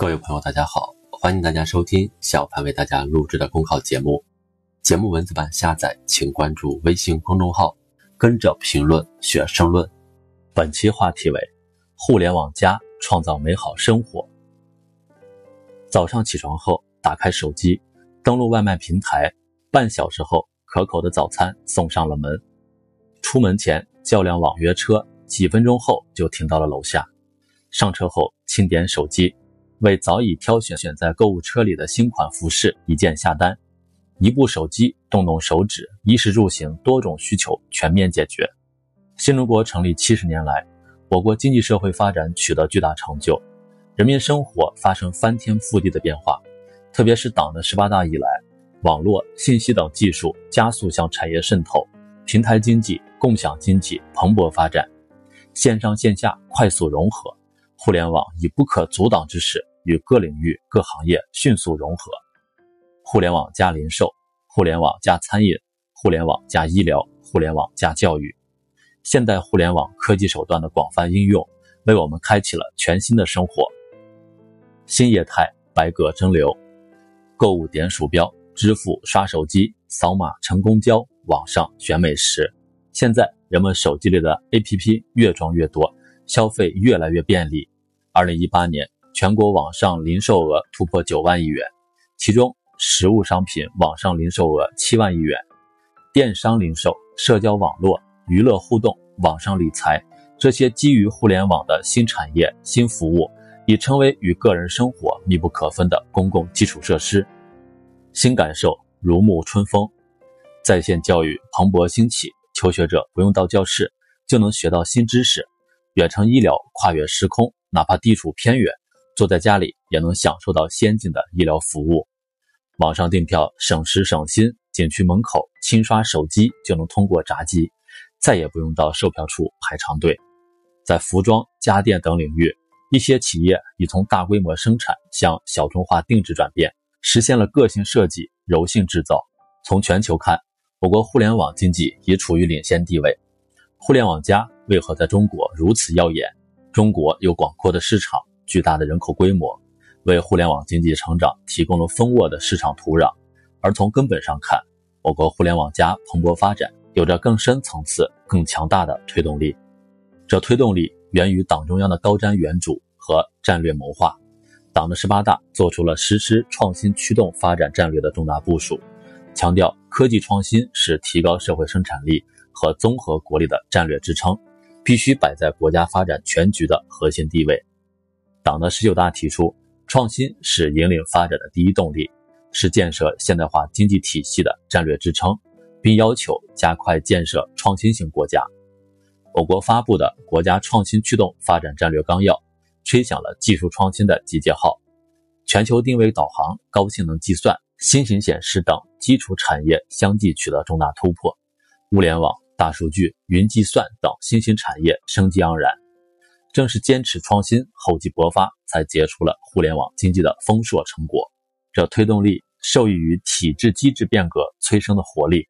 各位朋友，大家好，欢迎大家收听小潘为大家录制的公考节目。节目文字版下载，请关注微信公众号“跟着评论学申论”。本期话题为“互联网加创造美好生活”。早上起床后，打开手机，登录外卖平台，半小时后，可口的早餐送上了门。出门前叫辆网约车，几分钟后就停到了楼下。上车后，轻点手机。为早已挑选选在购物车里的新款服饰一键下单，一部手机，动动手指，衣食住行多种需求全面解决。新中国成立七十年来，我国经济社会发展取得巨大成就，人民生活发生翻天覆地的变化。特别是党的十八大以来，网络、信息等技术加速向产业渗透，平台经济、共享经济蓬勃发展，线上线下快速融合，互联网以不可阻挡之势。与各领域各行业迅速融合，互联网加零售，互联网加餐饮，互联网加医疗，互联网加教育，现代互联网科技手段的广泛应用，为我们开启了全新的生活。新业态，百舸争流，购物点鼠标，支付刷手机，扫码乘公交，网上选美食。现在人们手机里的 APP 越装越多，消费越来越便利。二零一八年。全国网上零售额突破九万亿元，其中实物商品网上零售额七万亿元，电商零售、社交网络、娱乐互动、网上理财这些基于互联网的新产业、新服务，已成为与个人生活密不可分的公共基础设施。新感受如沐春风，在线教育蓬勃兴起，求学者不用到教室就能学到新知识，远程医疗跨越时空，哪怕地处偏远。坐在家里也能享受到先进的医疗服务，网上订票省时省心，景区门口轻刷手机就能通过闸机，再也不用到售票处排长队。在服装、家电等领域，一些企业已从大规模生产向小众化定制转变，实现了个性设计、柔性制造。从全球看，我国互联网经济已处于领先地位。互联网加为何在中国如此耀眼？中国有广阔的市场。巨大的人口规模为互联网经济成长提供了丰沃的市场土壤，而从根本上看，我国互联网加蓬勃发展有着更深层次、更强大的推动力。这推动力源于党中央的高瞻远瞩和战略谋划。党的十八大作出了实施创新驱动发展战略的重大部署，强调科技创新是提高社会生产力和综合国力的战略支撑，必须摆在国家发展全局的核心地位。党的十九大提出，创新是引领发展的第一动力，是建设现代化经济体系的战略支撑，并要求加快建设创新型国家。我国发布的《国家创新驱动发展战略纲要》吹响了技术创新的集结号，全球定位导航、高性能计算、新型显示等基础产业相继取得重大突破，物联网、大数据、云计算等新兴产业生机盎然。正是坚持创新、厚积薄发，才结出了互联网经济的丰硕成果。这推动力受益于体制机制变革催生的活力，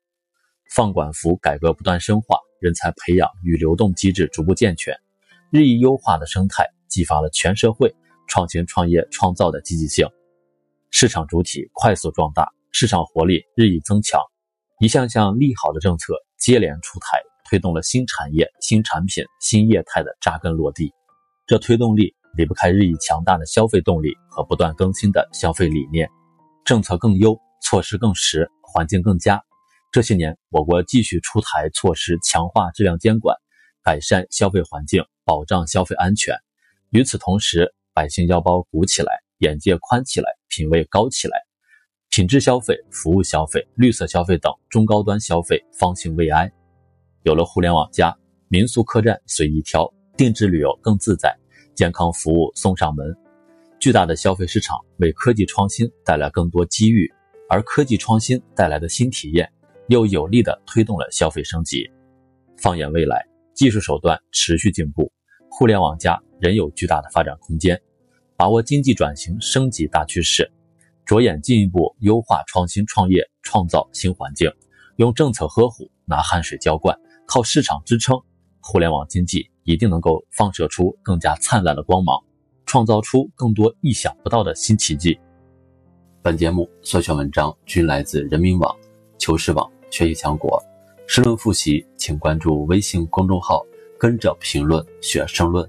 放管服改革不断深化，人才培养与流动机制逐步健全，日益优化的生态激发了全社会创新创业创造的积极性，市场主体快速壮大，市场活力日益增强，一项项利好的政策接连出台。推动了新产业、新产品、新业态的扎根落地，这推动力离不开日益强大的消费动力和不断更新的消费理念。政策更优，措施更实，环境更佳。这些年，我国继续出台措施，强化质量监管，改善消费环境，保障消费安全。与此同时，百姓腰包鼓起来，眼界宽起来，品味高起来，品质消费、服务消费、绿色消费等中高端消费方兴未艾。有了互联网加，民宿客栈随意挑，定制旅游更自在，健康服务送上门。巨大的消费市场为科技创新带来更多机遇，而科技创新带来的新体验，又有力地推动了消费升级。放眼未来，技术手段持续进步，互联网加仍有巨大的发展空间。把握经济转型升级大趋势，着眼进一步优化创新创业，创造新环境，用政策呵护，拿汗水浇灌。靠市场支撑，互联网经济一定能够放射出更加灿烂的光芒，创造出更多意想不到的新奇迹。本节目所选文章均来自人民网、求是网、学习强国。申论复习，请关注微信公众号“跟着评论学申论”。